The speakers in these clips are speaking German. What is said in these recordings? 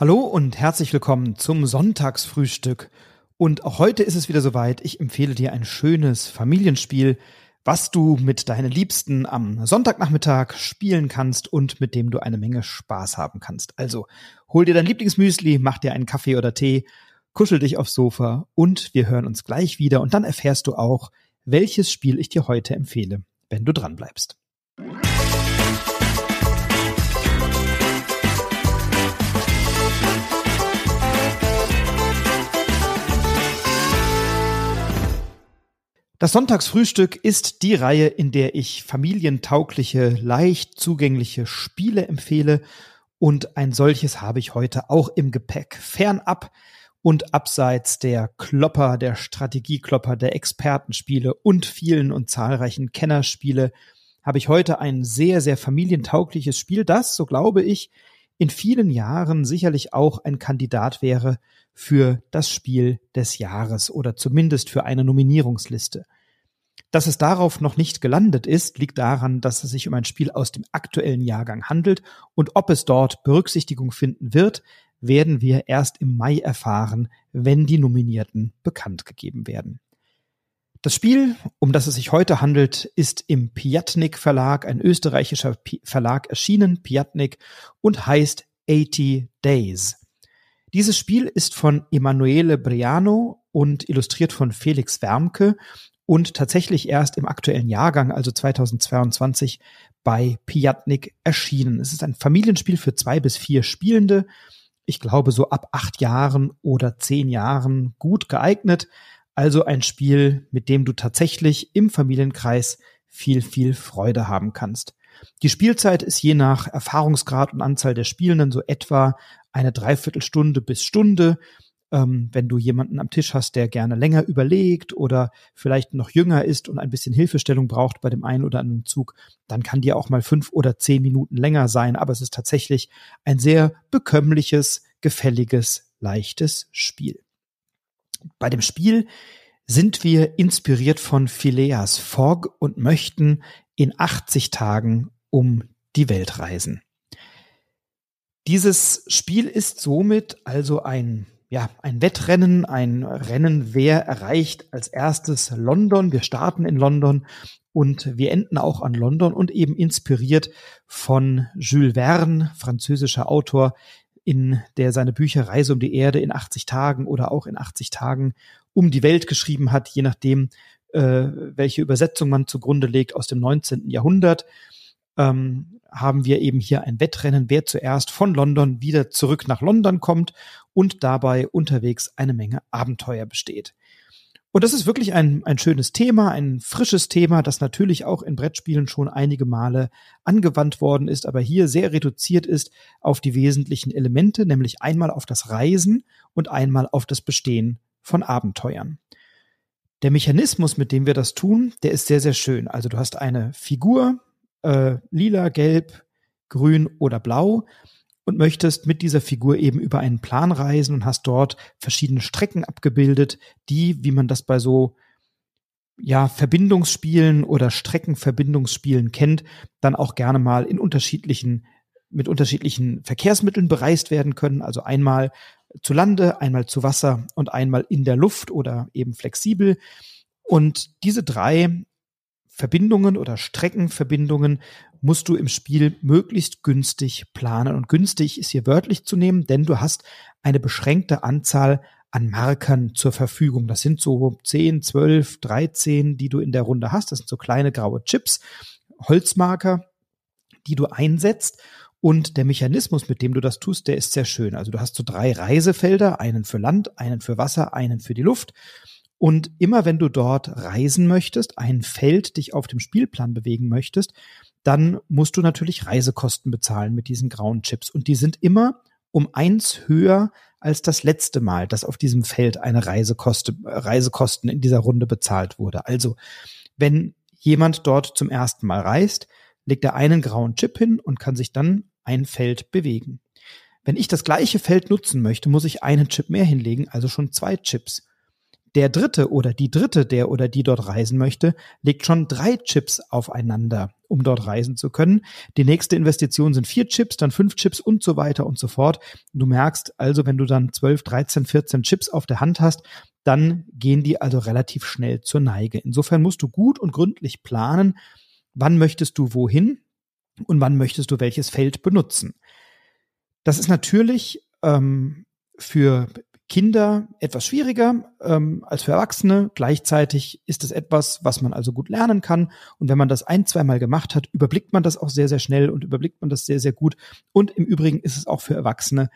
Hallo und herzlich willkommen zum Sonntagsfrühstück. Und auch heute ist es wieder soweit. Ich empfehle dir ein schönes Familienspiel, was du mit deinen Liebsten am Sonntagnachmittag spielen kannst und mit dem du eine Menge Spaß haben kannst. Also hol dir dein Lieblingsmüsli, mach dir einen Kaffee oder Tee, kuschel dich aufs Sofa und wir hören uns gleich wieder und dann erfährst du auch, welches Spiel ich dir heute empfehle, wenn du dran bleibst. Das Sonntagsfrühstück ist die Reihe, in der ich familientaugliche, leicht zugängliche Spiele empfehle und ein solches habe ich heute auch im Gepäck. Fernab und abseits der Klopper, der Strategieklopper, der Expertenspiele und vielen und zahlreichen Kennerspiele habe ich heute ein sehr, sehr familientaugliches Spiel, das, so glaube ich, in vielen Jahren sicherlich auch ein Kandidat wäre für das Spiel des Jahres oder zumindest für eine Nominierungsliste. Dass es darauf noch nicht gelandet ist, liegt daran, dass es sich um ein Spiel aus dem aktuellen Jahrgang handelt und ob es dort Berücksichtigung finden wird, werden wir erst im Mai erfahren, wenn die Nominierten bekannt gegeben werden. Das Spiel, um das es sich heute handelt, ist im Piatnik Verlag, ein österreichischer Verlag erschienen, Piatnik, und heißt 80 Days. Dieses Spiel ist von Emanuele Briano und illustriert von Felix Wermke und tatsächlich erst im aktuellen Jahrgang, also 2022, bei Piatnik erschienen. Es ist ein Familienspiel für zwei bis vier Spielende. Ich glaube, so ab acht Jahren oder zehn Jahren gut geeignet. Also ein Spiel, mit dem du tatsächlich im Familienkreis viel, viel Freude haben kannst. Die Spielzeit ist je nach Erfahrungsgrad und Anzahl der Spielenden so etwa eine Dreiviertelstunde bis Stunde. Ähm, wenn du jemanden am Tisch hast, der gerne länger überlegt oder vielleicht noch jünger ist und ein bisschen Hilfestellung braucht bei dem einen oder anderen Zug, dann kann dir auch mal fünf oder zehn Minuten länger sein. Aber es ist tatsächlich ein sehr bekömmliches, gefälliges, leichtes Spiel. Bei dem Spiel sind wir inspiriert von Phileas Fogg und möchten in 80 Tagen um die Welt reisen. Dieses Spiel ist somit also ein ja, ein Wettrennen, ein Rennen, wer erreicht als erstes London. Wir starten in London und wir enden auch an London und eben inspiriert von Jules Verne, französischer Autor, in der seine Bücher Reise um die Erde in 80 Tagen oder auch in 80 Tagen um die Welt geschrieben hat, je nachdem, äh, welche Übersetzung man zugrunde legt aus dem 19. Jahrhundert. Ähm, haben wir eben hier ein Wettrennen, wer zuerst von London wieder zurück nach London kommt und dabei unterwegs eine Menge Abenteuer besteht. Und das ist wirklich ein, ein schönes Thema, ein frisches Thema, das natürlich auch in Brettspielen schon einige Male angewandt worden ist, aber hier sehr reduziert ist auf die wesentlichen Elemente, nämlich einmal auf das Reisen und einmal auf das Bestehen von Abenteuern. Der Mechanismus, mit dem wir das tun, der ist sehr, sehr schön. Also du hast eine Figur, äh, lila, gelb, grün oder blau und möchtest mit dieser Figur eben über einen Plan reisen und hast dort verschiedene Strecken abgebildet, die, wie man das bei so ja, Verbindungsspielen oder Streckenverbindungsspielen kennt, dann auch gerne mal in unterschiedlichen, mit unterschiedlichen Verkehrsmitteln bereist werden können. Also einmal zu Lande, einmal zu Wasser und einmal in der Luft oder eben flexibel. Und diese drei Verbindungen oder Streckenverbindungen musst du im Spiel möglichst günstig planen. Und günstig ist hier wörtlich zu nehmen, denn du hast eine beschränkte Anzahl an Markern zur Verfügung. Das sind so 10, 12, 13, die du in der Runde hast. Das sind so kleine graue Chips, Holzmarker, die du einsetzt. Und der Mechanismus, mit dem du das tust, der ist sehr schön. Also du hast so drei Reisefelder, einen für Land, einen für Wasser, einen für die Luft. Und immer wenn du dort reisen möchtest, ein Feld dich auf dem Spielplan bewegen möchtest, dann musst du natürlich Reisekosten bezahlen mit diesen grauen Chips. Und die sind immer um eins höher als das letzte Mal, dass auf diesem Feld eine Reisekoste, Reisekosten in dieser Runde bezahlt wurde. Also, wenn jemand dort zum ersten Mal reist, legt er einen grauen Chip hin und kann sich dann ein Feld bewegen. Wenn ich das gleiche Feld nutzen möchte, muss ich einen Chip mehr hinlegen, also schon zwei Chips. Der dritte oder die dritte, der oder die dort reisen möchte, legt schon drei Chips aufeinander um dort reisen zu können. Die nächste Investition sind vier Chips, dann fünf Chips und so weiter und so fort. Du merkst also, wenn du dann 12, 13, 14 Chips auf der Hand hast, dann gehen die also relativ schnell zur Neige. Insofern musst du gut und gründlich planen, wann möchtest du wohin und wann möchtest du welches Feld benutzen. Das ist natürlich ähm, für Kinder etwas schwieriger ähm, als für Erwachsene. Gleichzeitig ist es etwas, was man also gut lernen kann. Und wenn man das ein, zweimal gemacht hat, überblickt man das auch sehr, sehr schnell und überblickt man das sehr, sehr gut. Und im Übrigen ist es auch für Erwachsene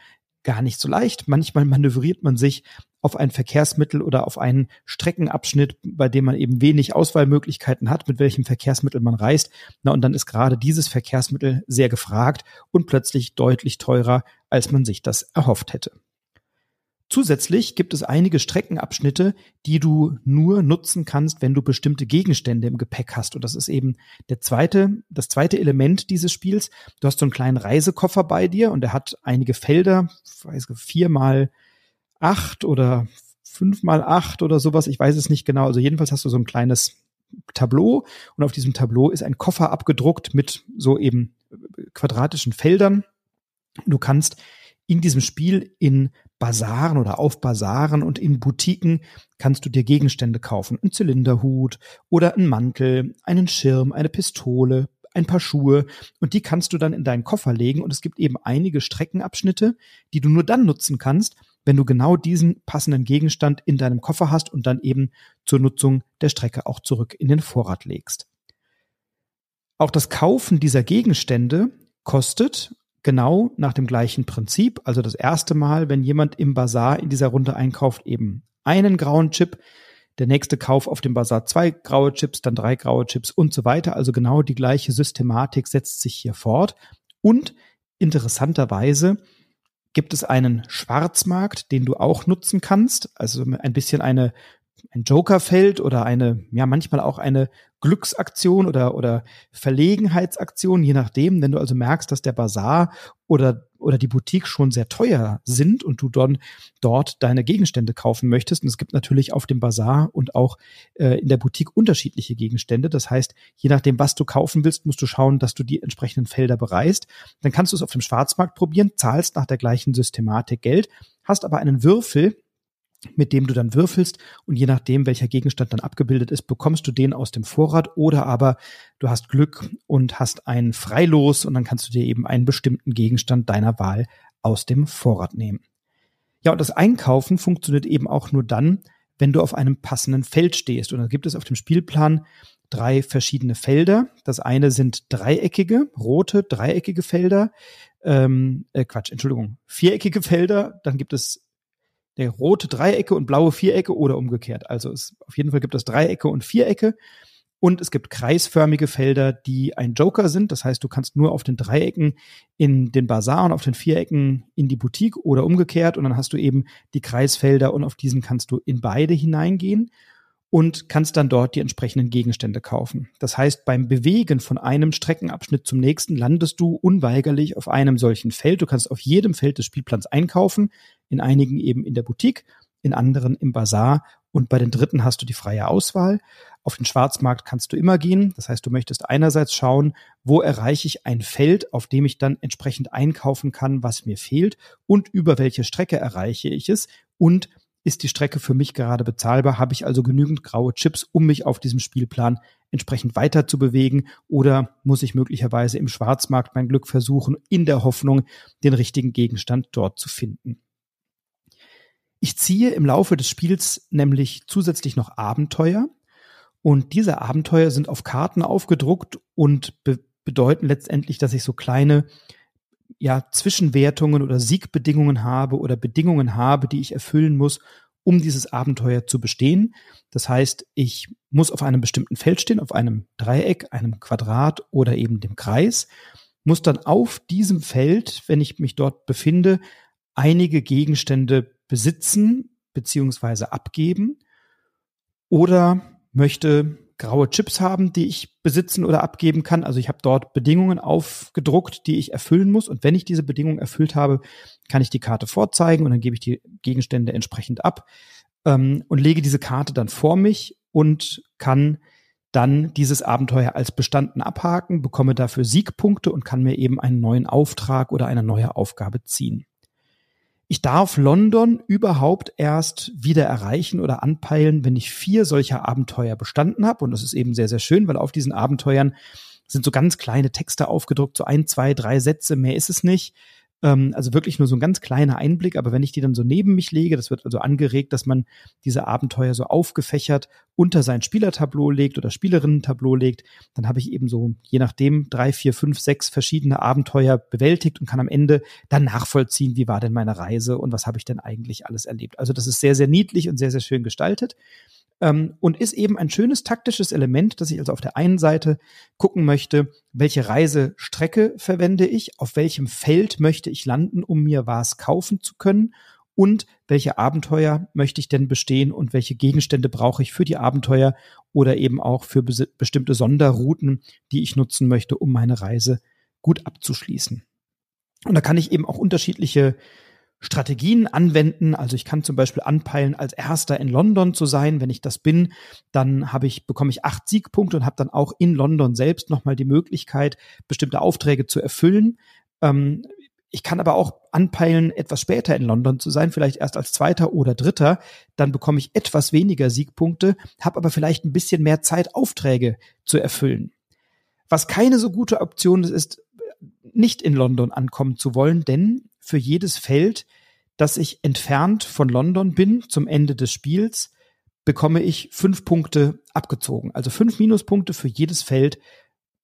gar nicht so leicht. Manchmal manövriert man sich auf ein Verkehrsmittel oder auf einen Streckenabschnitt, bei dem man eben wenig Auswahlmöglichkeiten hat, mit welchem Verkehrsmittel man reist. Na, und dann ist gerade dieses Verkehrsmittel sehr gefragt und plötzlich deutlich teurer, als man sich das erhofft hätte. Zusätzlich gibt es einige Streckenabschnitte, die du nur nutzen kannst, wenn du bestimmte Gegenstände im Gepäck hast. Und das ist eben der zweite, das zweite Element dieses Spiels. Du hast so einen kleinen Reisekoffer bei dir und der hat einige Felder, weiß vier mal acht oder fünf mal acht oder sowas. Ich weiß es nicht genau. Also jedenfalls hast du so ein kleines Tableau und auf diesem Tableau ist ein Koffer abgedruckt mit so eben quadratischen Feldern. Du kannst in diesem Spiel in Basaren oder auf Basaren und in Boutiquen kannst du dir Gegenstände kaufen. Ein Zylinderhut oder ein Mantel, einen Schirm, eine Pistole, ein paar Schuhe und die kannst du dann in deinen Koffer legen und es gibt eben einige Streckenabschnitte, die du nur dann nutzen kannst, wenn du genau diesen passenden Gegenstand in deinem Koffer hast und dann eben zur Nutzung der Strecke auch zurück in den Vorrat legst. Auch das Kaufen dieser Gegenstände kostet genau nach dem gleichen Prinzip. Also das erste Mal, wenn jemand im Bazar in dieser Runde einkauft, eben einen grauen Chip, der nächste Kauf auf dem Bazar zwei graue Chips, dann drei graue Chips und so weiter. Also genau die gleiche Systematik setzt sich hier fort. Und interessanterweise gibt es einen Schwarzmarkt, den du auch nutzen kannst. Also ein bisschen eine ein Jokerfeld oder eine, ja, manchmal auch eine Glücksaktion oder, oder Verlegenheitsaktion, je nachdem. Wenn du also merkst, dass der Bazar oder, oder die Boutique schon sehr teuer sind und du dann dort deine Gegenstände kaufen möchtest. Und es gibt natürlich auf dem Bazar und auch äh, in der Boutique unterschiedliche Gegenstände. Das heißt, je nachdem, was du kaufen willst, musst du schauen, dass du die entsprechenden Felder bereist. Dann kannst du es auf dem Schwarzmarkt probieren, zahlst nach der gleichen Systematik Geld, hast aber einen Würfel, mit dem du dann würfelst und je nachdem, welcher Gegenstand dann abgebildet ist, bekommst du den aus dem Vorrat oder aber du hast Glück und hast ein Freilos und dann kannst du dir eben einen bestimmten Gegenstand deiner Wahl aus dem Vorrat nehmen. Ja, und das Einkaufen funktioniert eben auch nur dann, wenn du auf einem passenden Feld stehst. Und dann gibt es auf dem Spielplan drei verschiedene Felder. Das eine sind dreieckige, rote, dreieckige Felder. Ähm, äh, Quatsch, Entschuldigung, viereckige Felder. Dann gibt es der rote Dreiecke und blaue Vierecke oder umgekehrt. Also es, auf jeden Fall gibt es Dreiecke und Vierecke. Und es gibt kreisförmige Felder, die ein Joker sind. Das heißt, du kannst nur auf den Dreiecken in den Bazar und auf den Vierecken in die Boutique oder umgekehrt. Und dann hast du eben die Kreisfelder und auf diesen kannst du in beide hineingehen und kannst dann dort die entsprechenden Gegenstände kaufen. Das heißt, beim Bewegen von einem Streckenabschnitt zum nächsten landest du unweigerlich auf einem solchen Feld. Du kannst auf jedem Feld des Spielplans einkaufen, in einigen eben in der Boutique, in anderen im Bazar und bei den dritten hast du die freie Auswahl. Auf den Schwarzmarkt kannst du immer gehen. Das heißt, du möchtest einerseits schauen, wo erreiche ich ein Feld, auf dem ich dann entsprechend einkaufen kann, was mir fehlt und über welche Strecke erreiche ich es und ist die Strecke für mich gerade bezahlbar? Habe ich also genügend graue Chips, um mich auf diesem Spielplan entsprechend weiter zu bewegen? Oder muss ich möglicherweise im Schwarzmarkt mein Glück versuchen, in der Hoffnung, den richtigen Gegenstand dort zu finden? Ich ziehe im Laufe des Spiels nämlich zusätzlich noch Abenteuer. Und diese Abenteuer sind auf Karten aufgedruckt und be bedeuten letztendlich, dass ich so kleine ja, Zwischenwertungen oder Siegbedingungen habe oder Bedingungen habe, die ich erfüllen muss, um dieses Abenteuer zu bestehen. Das heißt, ich muss auf einem bestimmten Feld stehen, auf einem Dreieck, einem Quadrat oder eben dem Kreis, muss dann auf diesem Feld, wenn ich mich dort befinde, einige Gegenstände besitzen beziehungsweise abgeben oder möchte graue Chips haben, die ich besitzen oder abgeben kann. Also ich habe dort Bedingungen aufgedruckt, die ich erfüllen muss. Und wenn ich diese Bedingungen erfüllt habe, kann ich die Karte vorzeigen und dann gebe ich die Gegenstände entsprechend ab ähm, und lege diese Karte dann vor mich und kann dann dieses Abenteuer als bestanden abhaken, bekomme dafür Siegpunkte und kann mir eben einen neuen Auftrag oder eine neue Aufgabe ziehen. Ich darf London überhaupt erst wieder erreichen oder anpeilen, wenn ich vier solcher Abenteuer bestanden habe. Und das ist eben sehr, sehr schön, weil auf diesen Abenteuern sind so ganz kleine Texte aufgedruckt, so ein, zwei, drei Sätze, mehr ist es nicht. Ähm, also wirklich nur so ein ganz kleiner Einblick, aber wenn ich die dann so neben mich lege, das wird also angeregt, dass man diese Abenteuer so aufgefächert unter sein Spielertableau legt oder Spielerinnen-Tableau legt, dann habe ich eben so, je nachdem, drei, vier, fünf, sechs verschiedene Abenteuer bewältigt und kann am Ende dann nachvollziehen, wie war denn meine Reise und was habe ich denn eigentlich alles erlebt. Also das ist sehr, sehr niedlich und sehr, sehr schön gestaltet ähm, und ist eben ein schönes taktisches Element, dass ich also auf der einen Seite gucken möchte, welche Reisestrecke verwende ich, auf welchem Feld möchte ich landen, um mir was kaufen zu können und welche Abenteuer möchte ich denn bestehen und welche Gegenstände brauche ich für die Abenteuer oder eben auch für bestimmte Sonderrouten, die ich nutzen möchte, um meine Reise gut abzuschließen. Und da kann ich eben auch unterschiedliche Strategien anwenden. Also ich kann zum Beispiel anpeilen, als Erster in London zu sein. Wenn ich das bin, dann habe ich, bekomme ich acht Siegpunkte und habe dann auch in London selbst nochmal die Möglichkeit, bestimmte Aufträge zu erfüllen. Ähm, ich kann aber auch anpeilen, etwas später in London zu sein, vielleicht erst als Zweiter oder Dritter. Dann bekomme ich etwas weniger Siegpunkte, habe aber vielleicht ein bisschen mehr Zeit, Aufträge zu erfüllen. Was keine so gute Option ist, ist, nicht in London ankommen zu wollen, denn für jedes Feld, das ich entfernt von London bin zum Ende des Spiels, bekomme ich fünf Punkte abgezogen. Also fünf Minuspunkte für jedes Feld,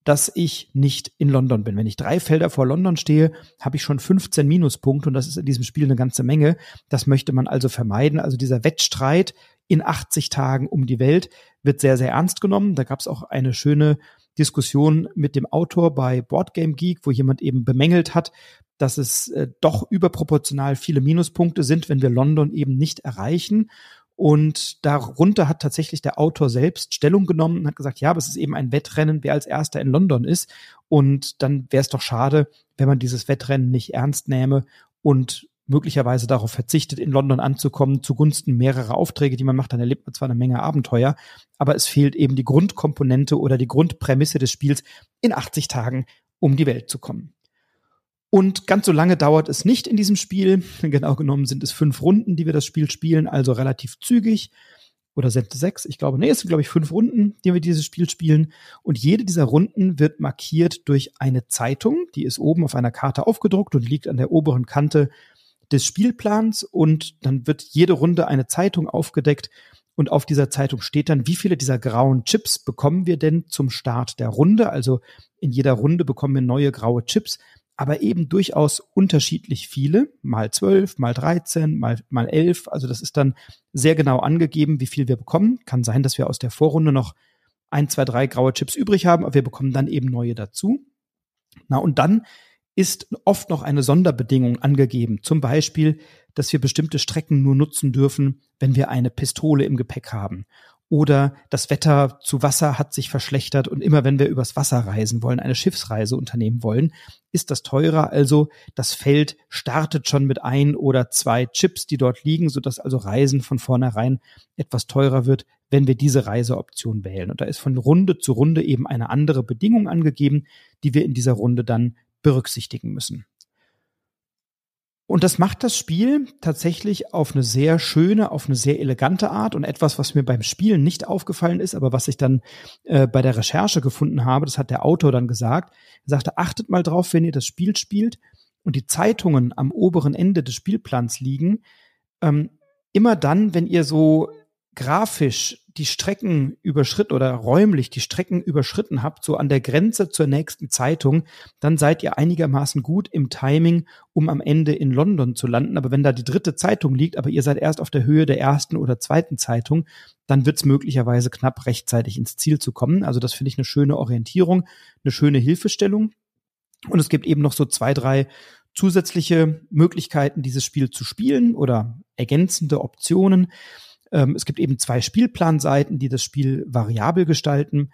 dass ich nicht in London bin. Wenn ich drei Felder vor London stehe, habe ich schon 15 Minuspunkte und das ist in diesem Spiel eine ganze Menge. Das möchte man also vermeiden. Also dieser Wettstreit in 80 Tagen um die Welt wird sehr, sehr ernst genommen. Da gab es auch eine schöne Diskussion mit dem Autor bei Boardgame Geek, wo jemand eben bemängelt hat, dass es äh, doch überproportional viele Minuspunkte sind, wenn wir London eben nicht erreichen. Und darunter hat tatsächlich der Autor selbst Stellung genommen und hat gesagt, ja, aber es ist eben ein Wettrennen, wer als erster in London ist. Und dann wäre es doch schade, wenn man dieses Wettrennen nicht ernst nähme und möglicherweise darauf verzichtet, in London anzukommen, zugunsten mehrerer Aufträge, die man macht, dann erlebt man zwar eine Menge Abenteuer, aber es fehlt eben die Grundkomponente oder die Grundprämisse des Spiels, in 80 Tagen um die Welt zu kommen. Und ganz so lange dauert es nicht in diesem Spiel. Genau genommen sind es fünf Runden, die wir das Spiel spielen, also relativ zügig. Oder sind es sechs? Ich glaube, nee, es sind, glaube ich, fünf Runden, die wir dieses Spiel spielen. Und jede dieser Runden wird markiert durch eine Zeitung. Die ist oben auf einer Karte aufgedruckt und liegt an der oberen Kante des Spielplans. Und dann wird jede Runde eine Zeitung aufgedeckt. Und auf dieser Zeitung steht dann, wie viele dieser grauen Chips bekommen wir denn zum Start der Runde? Also in jeder Runde bekommen wir neue graue Chips aber eben durchaus unterschiedlich viele, mal zwölf, mal dreizehn, mal, mal elf. Also das ist dann sehr genau angegeben, wie viel wir bekommen. Kann sein, dass wir aus der Vorrunde noch ein, zwei, drei graue Chips übrig haben, aber wir bekommen dann eben neue dazu. Na, und dann ist oft noch eine Sonderbedingung angegeben. Zum Beispiel, dass wir bestimmte Strecken nur nutzen dürfen, wenn wir eine Pistole im Gepäck haben oder das Wetter zu Wasser hat sich verschlechtert und immer wenn wir übers Wasser reisen wollen, eine Schiffsreise unternehmen wollen, ist das teurer. Also das Feld startet schon mit ein oder zwei Chips, die dort liegen, sodass also Reisen von vornherein etwas teurer wird, wenn wir diese Reiseoption wählen. Und da ist von Runde zu Runde eben eine andere Bedingung angegeben, die wir in dieser Runde dann berücksichtigen müssen. Und das macht das Spiel tatsächlich auf eine sehr schöne, auf eine sehr elegante Art und etwas, was mir beim Spielen nicht aufgefallen ist, aber was ich dann äh, bei der Recherche gefunden habe, das hat der Autor dann gesagt. Er sagte, achtet mal drauf, wenn ihr das Spiel spielt und die Zeitungen am oberen Ende des Spielplans liegen. Ähm, immer dann, wenn ihr so grafisch die Strecken überschritten oder räumlich die Strecken überschritten habt, so an der Grenze zur nächsten Zeitung, dann seid ihr einigermaßen gut im Timing, um am Ende in London zu landen. Aber wenn da die dritte Zeitung liegt, aber ihr seid erst auf der Höhe der ersten oder zweiten Zeitung, dann wird es möglicherweise knapp rechtzeitig ins Ziel zu kommen. Also das finde ich eine schöne Orientierung, eine schöne Hilfestellung. Und es gibt eben noch so zwei, drei zusätzliche Möglichkeiten, dieses Spiel zu spielen oder ergänzende Optionen. Ähm, es gibt eben zwei Spielplanseiten, die das Spiel variabel gestalten.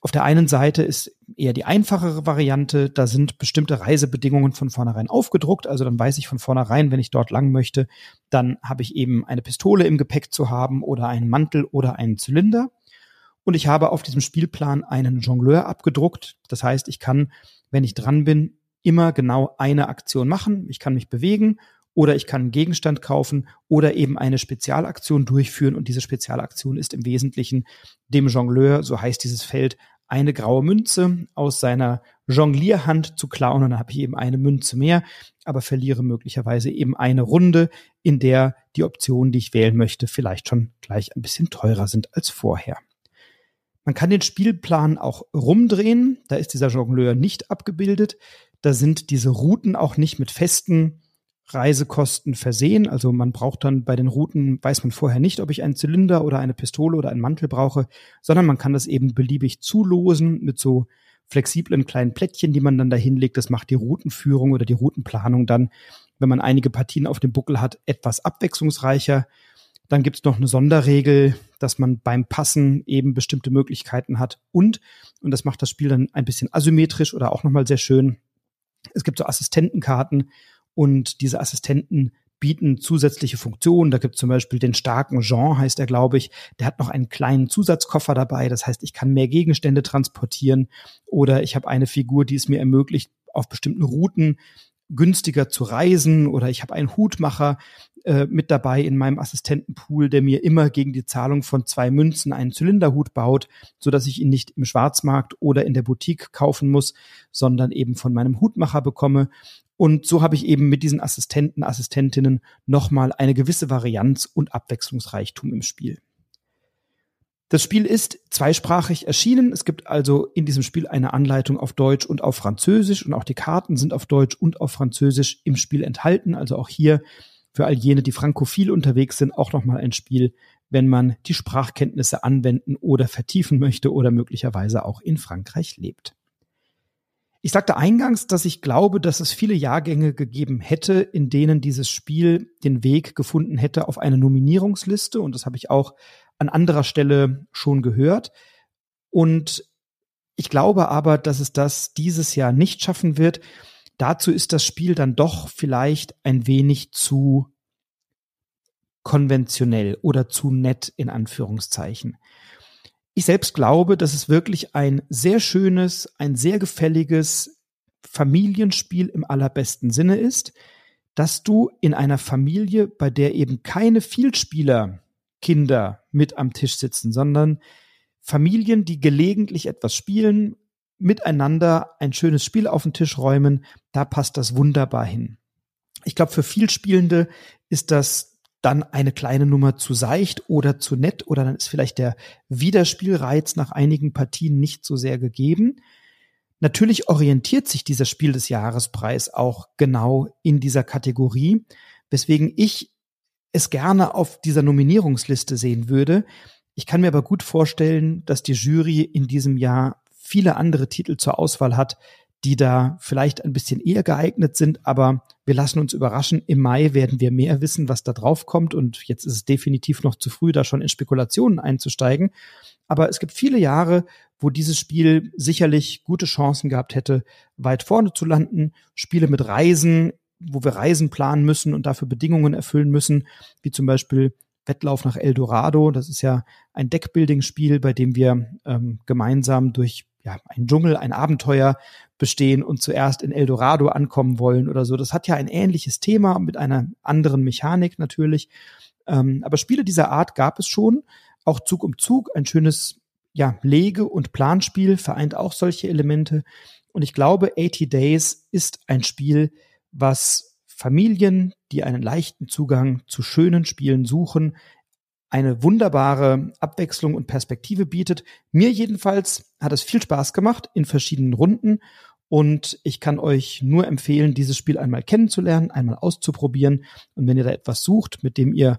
Auf der einen Seite ist eher die einfachere Variante, da sind bestimmte Reisebedingungen von vornherein aufgedruckt, also dann weiß ich von vornherein, wenn ich dort lang möchte, dann habe ich eben eine Pistole im Gepäck zu haben oder einen Mantel oder einen Zylinder. Und ich habe auf diesem Spielplan einen Jongleur abgedruckt. Das heißt, ich kann, wenn ich dran bin, immer genau eine Aktion machen. Ich kann mich bewegen oder ich kann einen Gegenstand kaufen oder eben eine Spezialaktion durchführen. Und diese Spezialaktion ist im Wesentlichen dem Jongleur, so heißt dieses Feld, eine graue Münze aus seiner Jonglierhand zu klauen und dann habe ich eben eine Münze mehr, aber verliere möglicherweise eben eine Runde, in der die Optionen, die ich wählen möchte, vielleicht schon gleich ein bisschen teurer sind als vorher. Man kann den Spielplan auch rumdrehen, da ist dieser Jongleur nicht abgebildet, da sind diese Routen auch nicht mit festen Reisekosten versehen. Also man braucht dann bei den Routen, weiß man vorher nicht, ob ich einen Zylinder oder eine Pistole oder einen Mantel brauche, sondern man kann das eben beliebig zulosen mit so flexiblen kleinen Plättchen, die man dann da hinlegt. Das macht die Routenführung oder die Routenplanung dann, wenn man einige Partien auf dem Buckel hat, etwas abwechslungsreicher. Dann gibt es noch eine Sonderregel, dass man beim Passen eben bestimmte Möglichkeiten hat und, und das macht das Spiel dann ein bisschen asymmetrisch oder auch nochmal sehr schön. Es gibt so Assistentenkarten und diese Assistenten bieten zusätzliche Funktionen. Da gibt es zum Beispiel den starken Jean, heißt er, glaube ich. Der hat noch einen kleinen Zusatzkoffer dabei. Das heißt, ich kann mehr Gegenstände transportieren oder ich habe eine Figur, die es mir ermöglicht, auf bestimmten Routen günstiger zu reisen oder ich habe einen Hutmacher äh, mit dabei in meinem Assistentenpool, der mir immer gegen die Zahlung von zwei Münzen einen Zylinderhut baut, so dass ich ihn nicht im Schwarzmarkt oder in der Boutique kaufen muss, sondern eben von meinem Hutmacher bekomme. Und so habe ich eben mit diesen Assistenten, Assistentinnen nochmal eine gewisse Varianz und Abwechslungsreichtum im Spiel. Das Spiel ist zweisprachig erschienen. Es gibt also in diesem Spiel eine Anleitung auf Deutsch und auf Französisch und auch die Karten sind auf Deutsch und auf Französisch im Spiel enthalten. Also auch hier für all jene, die frankophil unterwegs sind, auch nochmal ein Spiel, wenn man die Sprachkenntnisse anwenden oder vertiefen möchte oder möglicherweise auch in Frankreich lebt. Ich sagte eingangs, dass ich glaube, dass es viele Jahrgänge gegeben hätte, in denen dieses Spiel den Weg gefunden hätte auf eine Nominierungsliste. Und das habe ich auch an anderer Stelle schon gehört. Und ich glaube aber, dass es das dieses Jahr nicht schaffen wird. Dazu ist das Spiel dann doch vielleicht ein wenig zu konventionell oder zu nett in Anführungszeichen. Ich selbst glaube, dass es wirklich ein sehr schönes, ein sehr gefälliges Familienspiel im allerbesten Sinne ist, dass du in einer Familie, bei der eben keine Vielspieler Kinder mit am Tisch sitzen, sondern Familien, die gelegentlich etwas spielen, miteinander ein schönes Spiel auf den Tisch räumen, da passt das wunderbar hin. Ich glaube, für Vielspielende ist das dann eine kleine Nummer zu seicht oder zu nett oder dann ist vielleicht der Wiederspielreiz nach einigen Partien nicht so sehr gegeben. Natürlich orientiert sich dieser Spiel des Jahrespreis auch genau in dieser Kategorie, weswegen ich es gerne auf dieser Nominierungsliste sehen würde. Ich kann mir aber gut vorstellen, dass die Jury in diesem Jahr viele andere Titel zur Auswahl hat, die da vielleicht ein bisschen eher geeignet sind, aber wir lassen uns überraschen. Im Mai werden wir mehr wissen, was da drauf kommt und jetzt ist es definitiv noch zu früh, da schon in Spekulationen einzusteigen. Aber es gibt viele Jahre, wo dieses Spiel sicherlich gute Chancen gehabt hätte, weit vorne zu landen. Spiele mit Reisen, wo wir Reisen planen müssen und dafür Bedingungen erfüllen müssen, wie zum Beispiel Wettlauf nach Eldorado. Das ist ja ein Deckbuilding-Spiel, bei dem wir ähm, gemeinsam durch ja, ein Dschungel, ein Abenteuer bestehen und zuerst in Eldorado ankommen wollen oder so. Das hat ja ein ähnliches Thema mit einer anderen Mechanik natürlich. Ähm, aber Spiele dieser Art gab es schon. Auch Zug um Zug, ein schönes ja, Lege- und Planspiel vereint auch solche Elemente. Und ich glaube, 80 Days ist ein Spiel, was Familien, die einen leichten Zugang zu schönen Spielen suchen, eine wunderbare Abwechslung und Perspektive bietet. Mir jedenfalls hat es viel Spaß gemacht in verschiedenen Runden und ich kann euch nur empfehlen, dieses Spiel einmal kennenzulernen, einmal auszuprobieren. Und wenn ihr da etwas sucht, mit dem ihr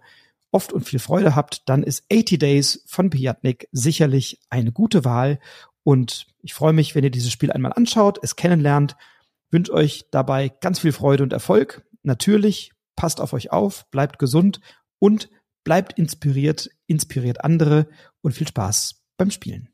oft und viel Freude habt, dann ist 80 Days von Pijatnik sicherlich eine gute Wahl. Und ich freue mich, wenn ihr dieses Spiel einmal anschaut, es kennenlernt, wünsche euch dabei ganz viel Freude und Erfolg. Natürlich, passt auf euch auf, bleibt gesund und Bleibt inspiriert, inspiriert andere und viel Spaß beim Spielen.